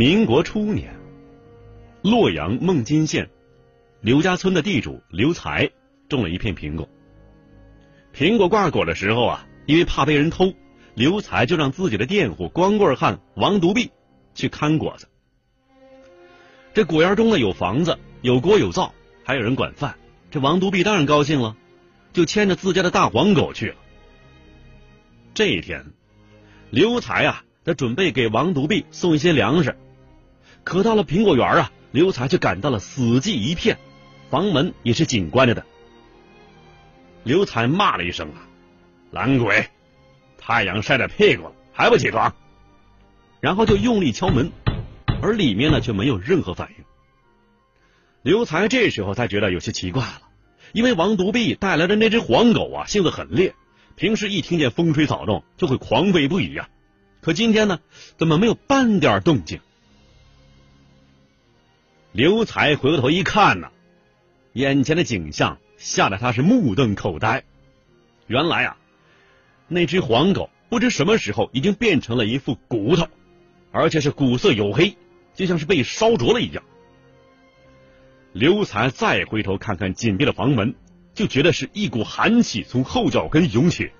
民国初年，洛阳孟津县刘家村的地主刘才种了一片苹果。苹果挂果的时候啊，因为怕被人偷，刘才就让自己的佃户光棍汉王独臂去看果子。这果园中呢有房子，有锅有灶，还有人管饭。这王独臂当然高兴了，就牵着自家的大黄狗去了。这一天，刘才啊，他准备给王独臂送一些粮食，可到了苹果园啊，刘才却感到了死寂一片，房门也是紧关着的。刘才骂了一声啊，懒鬼，太阳晒着屁股了还不起床？然后就用力敲门，而里面呢却没有任何反应。刘才这时候才觉得有些奇怪了，因为王独臂带来的那只黄狗啊，性子很烈。平时一听见风吹草动就会狂吠不已啊，可今天呢，怎么没有半点动静？刘才回过头一看呢，眼前的景象吓得他是目瞪口呆。原来啊，那只黄狗不知什么时候已经变成了一副骨头，而且是骨色黝黑，就像是被烧灼了一样。刘才再回头看看紧闭的房门。就觉得是一股寒气从后脚跟涌起，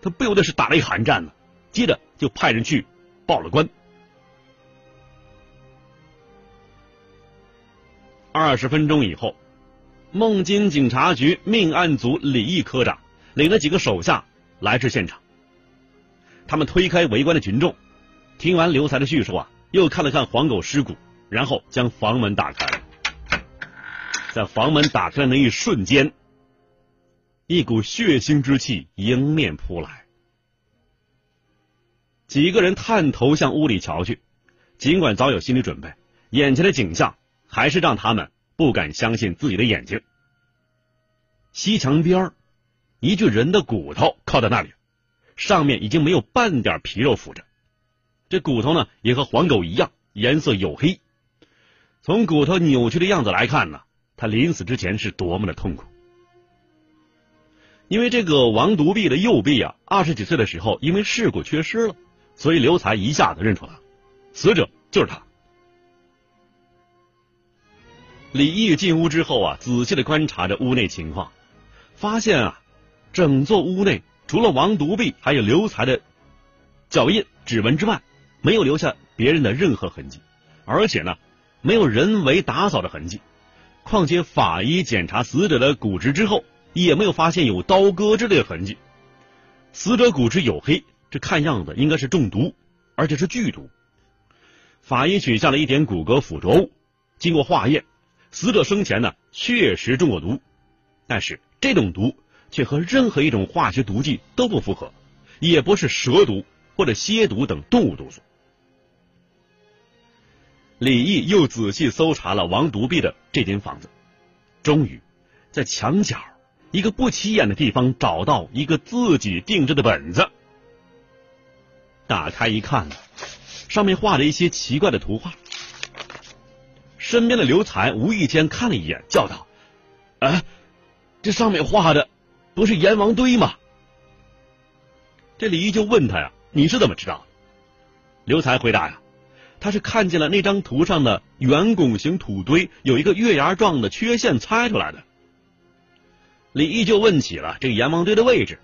他不由得是打了一寒战呢。接着就派人去报了官。二十分钟以后，孟津警察局命案组李毅科长领了几个手下来至现场。他们推开围观的群众，听完刘才的叙述啊，又看了看黄狗尸骨，然后将房门打开。在房门打开的那一瞬间。一股血腥之气迎面扑来，几个人探头向屋里瞧去，尽管早有心理准备，眼前的景象还是让他们不敢相信自己的眼睛。西墙边一具人的骨头靠在那里，上面已经没有半点皮肉浮着，这骨头呢也和黄狗一样，颜色黝黑。从骨头扭曲的样子来看呢，他临死之前是多么的痛苦。因为这个王独臂的右臂啊，二十几岁的时候因为事故缺失了，所以刘才一下子认出了死者就是他。李毅进屋之后啊，仔细的观察着屋内情况，发现啊，整座屋内除了王独臂还有刘才的脚印、指纹之外，没有留下别人的任何痕迹，而且呢，没有人为打扫的痕迹。况且法医检查死者的骨质之后。也没有发现有刀割之类的痕迹，死者骨质黝黑，这看样子应该是中毒，而且是剧毒。法医取下了一点骨骼附着物，经过化验，死者生前呢确实中过毒，但是这种毒却和任何一种化学毒剂都不符合，也不是蛇毒或者蝎毒等动物毒素。李毅又仔细搜查了王独臂的这间房子，终于在墙角。一个不起眼的地方找到一个自己定制的本子，打开一看，上面画着一些奇怪的图画。身边的刘才无意间看了一眼，叫道：“哎，这上面画的不是阎王堆吗？”这李毅就问他呀：“你是怎么知道？”刘才回答呀：“他是看见了那张图上的圆拱形土堆有一个月牙状的缺陷猜出来的。”李毅就问起了这个阎王堆的位置，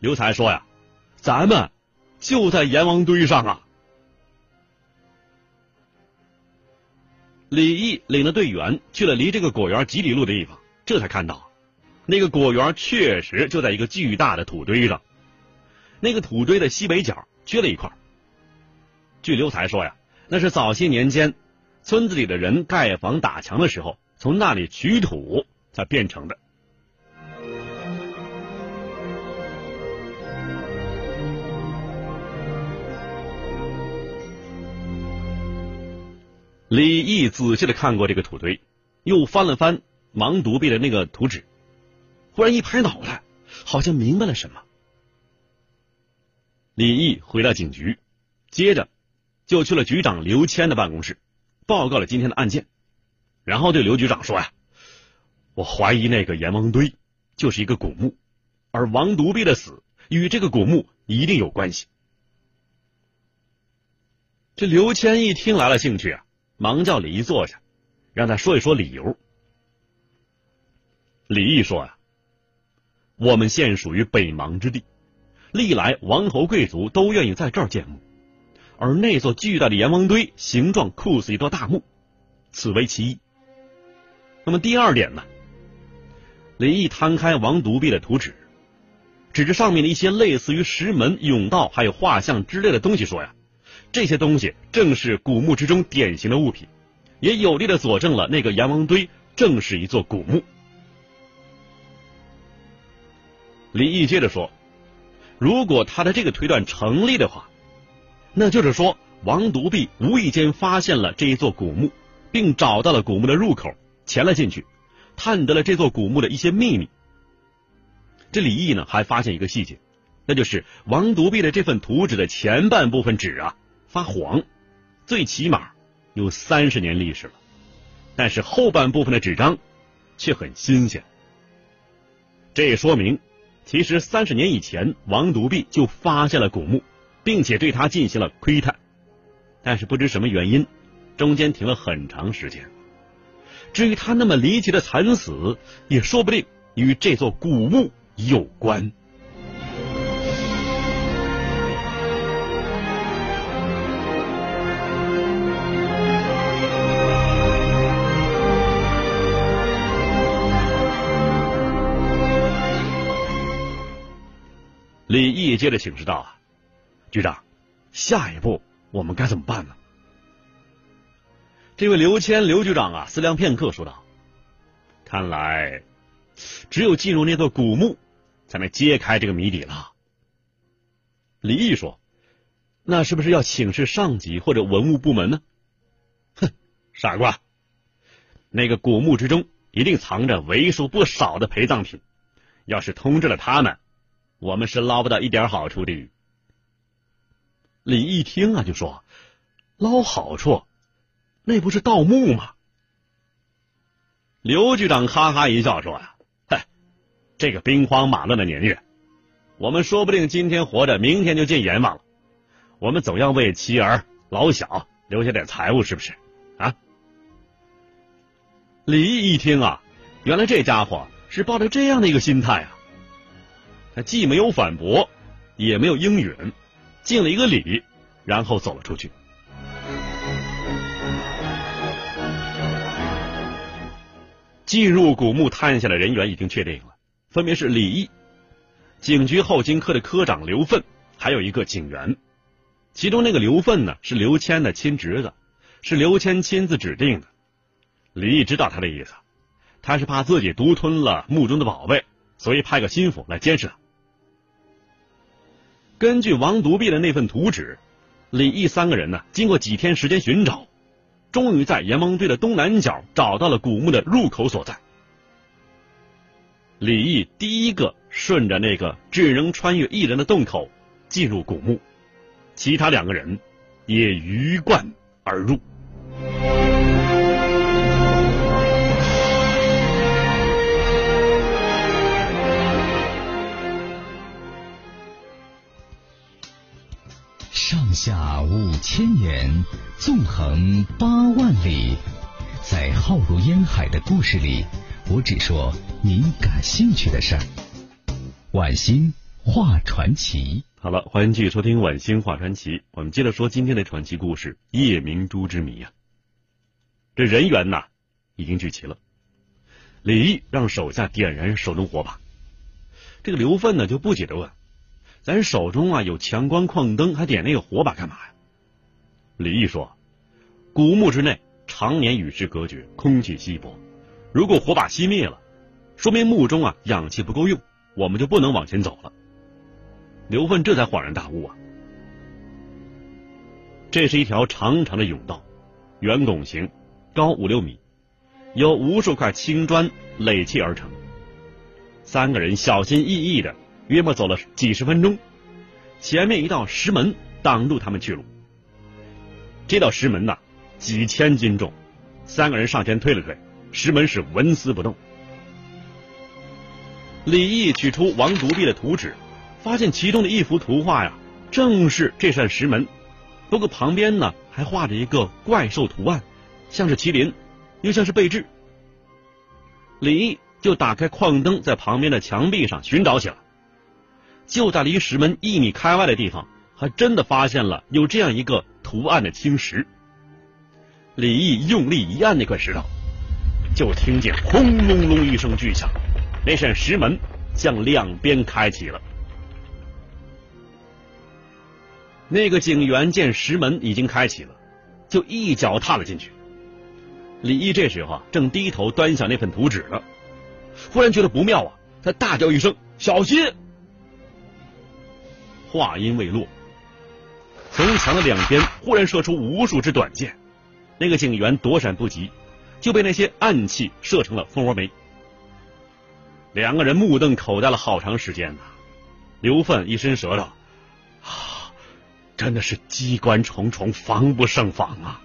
刘才说呀：“咱们就在阎王堆上啊。”李毅领着队员去了离这个果园几里路的地方，这才看到，那个果园确实就在一个巨大的土堆上，那个土堆的西北角缺了一块。据刘才说呀，那是早些年间村子里的人盖房打墙的时候，从那里取土才变成的。李毅仔细的看过这个土堆，又翻了翻王独臂的那个图纸，忽然一拍脑袋，好像明白了什么。李毅回到警局，接着就去了局长刘谦的办公室，报告了今天的案件，然后对刘局长说呀：“我怀疑那个阎王堆就是一个古墓，而王独臂的死与这个古墓一定有关系。”这刘谦一听来了兴趣啊。忙叫李毅坐下，让他说一说理由。李毅说呀：“我们现属于北邙之地，历来王侯贵族都愿意在这儿建墓，而那座巨大的阎王堆形状酷似一座大墓，此为其一。那么第二点呢？”李毅摊开王独臂的图纸，指着上面的一些类似于石门、甬道、还有画像之类的东西说呀：“这些东西正是古墓之中典型的物品，也有力的佐证了那个阎王堆正是一座古墓。”李毅接着说：“如果他的这个推断成立的话，那就是说王独臂无意间发现了这一座古墓，并找到了古墓的入口，潜了进去。”探得了这座古墓的一些秘密。这李毅呢，还发现一个细节，那就是王独臂的这份图纸的前半部分纸啊发黄，最起码有三十年历史了，但是后半部分的纸张却很新鲜。这也说明，其实三十年以前，王独臂就发现了古墓，并且对他进行了窥探，但是不知什么原因，中间停了很长时间。至于他那么离奇的惨死，也说不定与这座古墓有关。接着请示道：“啊，局长，下一步我们该怎么办呢？”这位刘谦刘局长啊，思量片刻，说道：“看来只有进入那座古墓，才能揭开这个谜底了。”李毅说：“那是不是要请示上级或者文物部门呢？”哼，傻瓜！那个古墓之中一定藏着为数不少的陪葬品，要是通知了他们，我们是捞不到一点好处的。李毅听啊，就说：“捞好处。”那不是盗墓吗？刘局长哈哈一笑说：“呀，嗨，这个兵荒马乱的年月，我们说不定今天活着，明天就见阎王了。我们总要为妻儿老小留下点财物，是不是？啊？”李毅一听啊，原来这家伙是抱着这样的一个心态啊，他既没有反驳，也没有应允，敬了一个礼，然后走了出去。进入古墓探险的人员已经确定了，分别是李毅、警局后勤科的科长刘奋，还有一个警员。其中那个刘奋呢，是刘谦的亲侄子，是刘谦亲自指定的。李毅知道他的意思，他是怕自己独吞了墓中的宝贝，所以派个心腹来监视他。根据王独臂的那份图纸，李毅三个人呢，经过几天时间寻找。终于在阎王堆的东南角找到了古墓的入口所在。李毅第一个顺着那个只能穿越一人的洞口进入古墓，其他两个人也鱼贯而入。千年，纵横八万里，在浩如烟海的故事里，我只说您感兴趣的事儿。晚星画传奇，好了，欢迎继续收听晚星画传奇。我们接着说今天的传奇故事——夜明珠之谜啊。这人员呐，已经聚齐了。李毅让手下点燃手中火把，这个刘奋呢就不解的问。咱手中啊有强光矿灯，还点那个火把干嘛呀？李毅说：“古墓之内常年与世隔绝，空气稀薄，如果火把熄灭了，说明墓中啊氧气不够用，我们就不能往前走了。”刘奋这才恍然大悟啊！这是一条长长的甬道，圆拱形，高五六米，由无数块青砖垒砌而成。三个人小心翼翼的。约莫走了几十分钟，前面一道石门挡住他们去路。这道石门呐，几千斤重，三个人上前推了推，石门是纹丝不动。李毅取出王独臂的图纸，发现其中的一幅图画呀，正是这扇石门，不过旁边呢还画着一个怪兽图案，像是麒麟，又像是贝雉。李毅就打开矿灯，在旁边的墙壁上寻找起来。就在离石门一米开外的地方，还真的发现了有这样一个图案的青石。李毅用力一按那块石头，就听见轰隆隆一声巨响，那扇石门向两边开启了。那个警员见石门已经开启了，就一脚踏了进去。李毅这时候，正低头端详那份图纸呢，忽然觉得不妙啊，他大叫一声：“小心！”话音未落，从墙的两边忽然射出无数支短箭，那个警员躲闪不及，就被那些暗器射成了蜂窝煤。两个人目瞪口呆了好长时间呢。刘奋一伸舌头。真的是机关重重，防不胜防啊！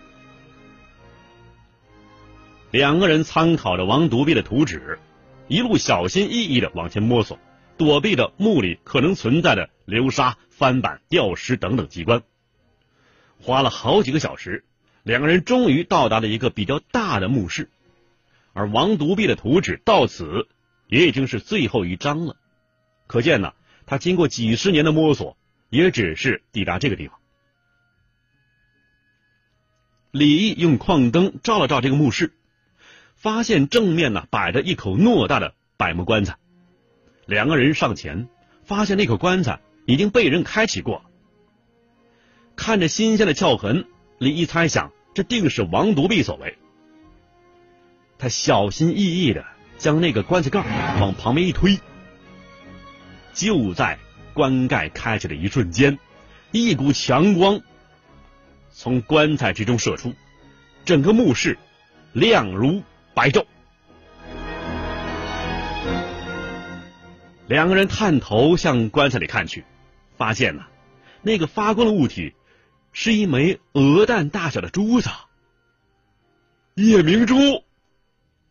两个人参考着王独臂的图纸，一路小心翼翼的往前摸索，躲避着墓里可能存在的流沙、翻板、吊石等等机关。花了好几个小时，两个人终于到达了一个比较大的墓室，而王独臂的图纸到此也已经是最后一张了。可见呢，他经过几十年的摸索。也只是抵达这个地方。李毅用矿灯照了照这个墓室，发现正面呢摆着一口偌大的柏木棺材。两个人上前，发现那口棺材已经被人开启过。看着新鲜的撬痕，李毅猜想这定是王独臂所为。他小心翼翼的将那个棺材盖往旁边一推，就在。棺盖开启的一瞬间，一股强光从棺材之中射出，整个墓室亮如白昼。两个人探头向棺材里看去，发现呢，那个发光的物体是一枚鹅蛋大小的珠子，夜明珠。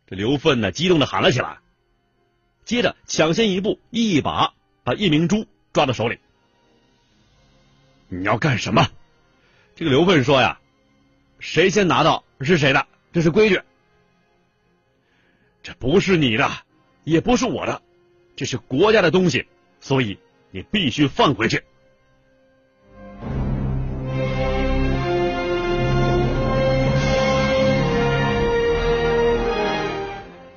这刘奋呢，激动的喊了起来，接着抢先一步，一把把夜明珠。抓到手里，你要干什么？这个刘奋说呀：“谁先拿到是谁的，这是规矩。这不是你的，也不是我的，这是国家的东西，所以你必须放回去。”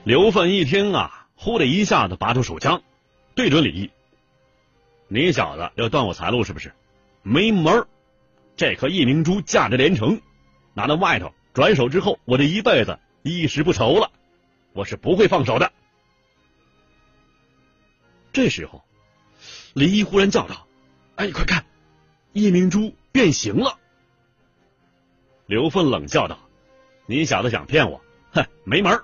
刘奋一听啊，呼的一下子拔出手枪，对准李毅。你小子要断我财路是不是？没门！这颗夜明珠价值连城，拿到外头转手之后，我这一辈子衣食不愁了。我是不会放手的。这时候，李毅忽然叫道：“哎，你快看，夜明珠变形了！”刘奋冷笑道：“你小子想骗我？哼，没门！”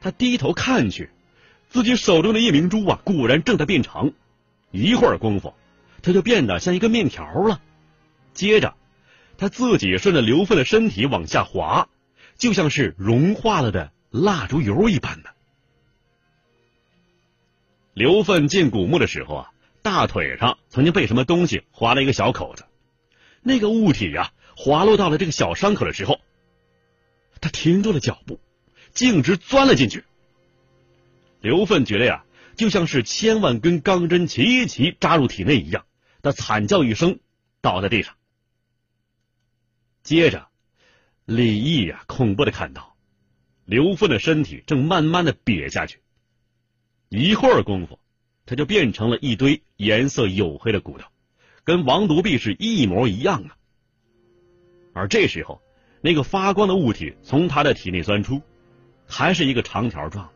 他低头看去。自己手中的夜明珠啊，果然正在变长。一会儿功夫，它就变得像一个面条了。接着，他自己顺着刘奋的身体往下滑，就像是融化了的蜡烛油一般的。刘奋进古墓的时候啊，大腿上曾经被什么东西划了一个小口子。那个物体呀，滑落到了这个小伤口的时候，他停住了脚步，径直钻了进去。刘奋觉得呀，就像是千万根钢针齐齐扎入体内一样，他惨叫一声，倒在地上。接着，李毅呀，恐怖的看到刘奋的身体正慢慢的瘪下去，一会儿功夫，他就变成了一堆颜色黝黑的骨头，跟王独臂是一模一样啊。而这时候，那个发光的物体从他的体内钻出，还是一个长条状的。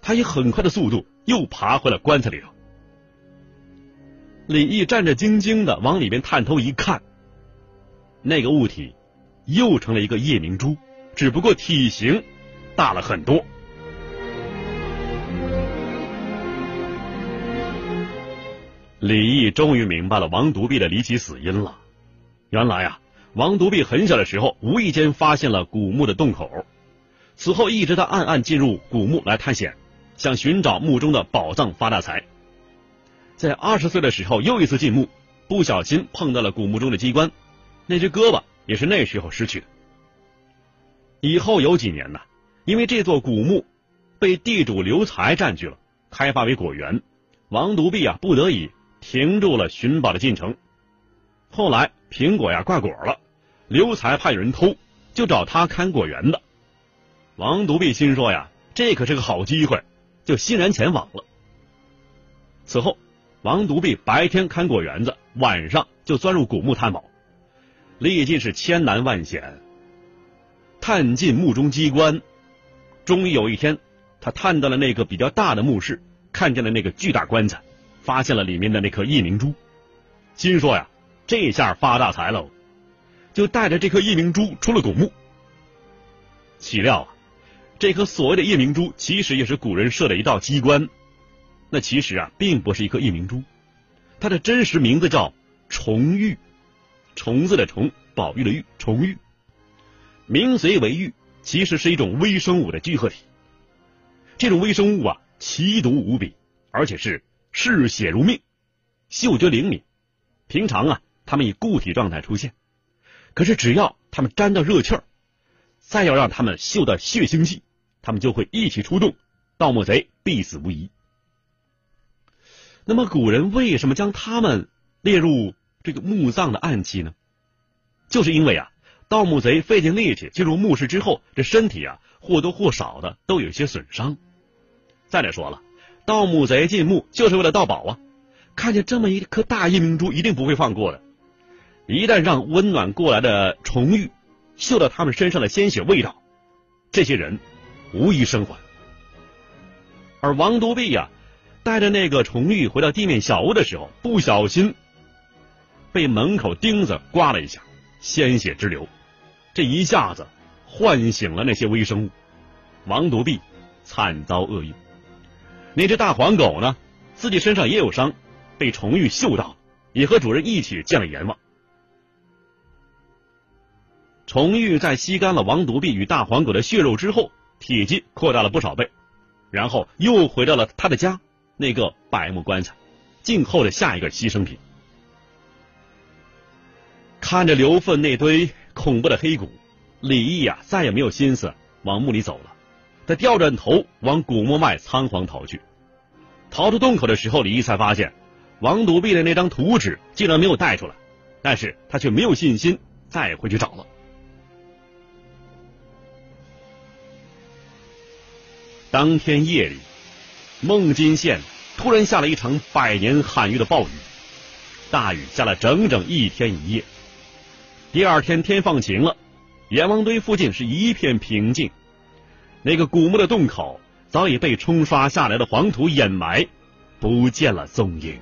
他以很快的速度又爬回了棺材里头。李毅战战兢兢的往里面探头一看，那个物体又成了一个夜明珠，只不过体型大了很多。李毅终于明白了王独臂的离奇死因了。原来啊，王独臂很小的时候无意间发现了古墓的洞口，此后一直在暗暗进入古墓来探险。想寻找墓中的宝藏发大财，在二十岁的时候又一次进墓，不小心碰到了古墓中的机关，那只胳膊也是那时候失去的。以后有几年呢，因为这座古墓被地主刘才占据了，开发为果园，王独臂啊不得已停住了寻宝的进程。后来苹果呀挂果了，刘才怕有人偷，就找他看果园的。王独臂心说呀，这可是个好机会，就欣然前往了。此后，王独臂白天看果园子，晚上就钻入古墓探宝，历尽是千难万险，探进墓中机关，终于有一天，他探到了那个比较大的墓室，看见了那个巨大棺材，发现了里面的那颗夜明珠，心说呀。这下发大财喽，就带着这颗夜明珠出了古墓。岂料，这颗所谓的夜明珠其实也是古人设的一道机关。那其实啊，并不是一颗夜明珠，它的真实名字叫重玉，虫子的虫，宝玉的玉，重玉。名随为玉，其实是一种微生物的聚合体。这种微生物啊，奇毒无比，而且是嗜血如命，嗅觉灵敏。平常啊。它们以固体状态出现，可是只要它们沾到热气儿，再要让它们嗅到血腥气，他们就会一起出动，盗墓贼必死无疑。那么古人为什么将他们列入这个墓葬的暗器呢？就是因为啊，盗墓贼费尽力气进入墓室之后，这身体啊或多或少的都有些损伤。再者说了，盗墓贼进墓就是为了盗宝啊，看见这么一颗大夜明珠，一定不会放过的。一旦让温暖过来的重玉嗅到他们身上的鲜血味道，这些人无一生还。而王独臂呀，带着那个重玉回到地面小屋的时候，不小心被门口钉子刮了一下，鲜血直流。这一下子唤醒了那些微生物，王独臂惨遭厄运。那只大黄狗呢，自己身上也有伤，被重玉嗅到，也和主人一起见了阎王。重玉在吸干了王独臂与大黄狗的血肉之后，体积扩大了不少倍，然后又回到了他的家那个百木棺材，静候着下一个牺牲品。看着刘粪那堆恐怖的黑骨，李毅呀再也没有心思往墓里走了，他掉转头往古墓外仓皇逃去。逃出洞口的时候，李毅才发现王独臂的那张图纸竟然没有带出来，但是他却没有信心再回去找了。当天夜里，孟津县突然下了一场百年罕遇的暴雨，大雨下了整整一天一夜。第二天天放晴了，阎王堆附近是一片平静，那个古墓的洞口早已被冲刷下来的黄土掩埋，不见了踪影。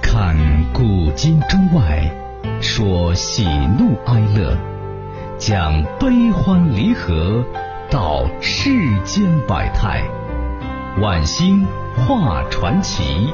看古今中外。说喜怒哀乐，讲悲欢离合，道世间百态，晚星画传奇。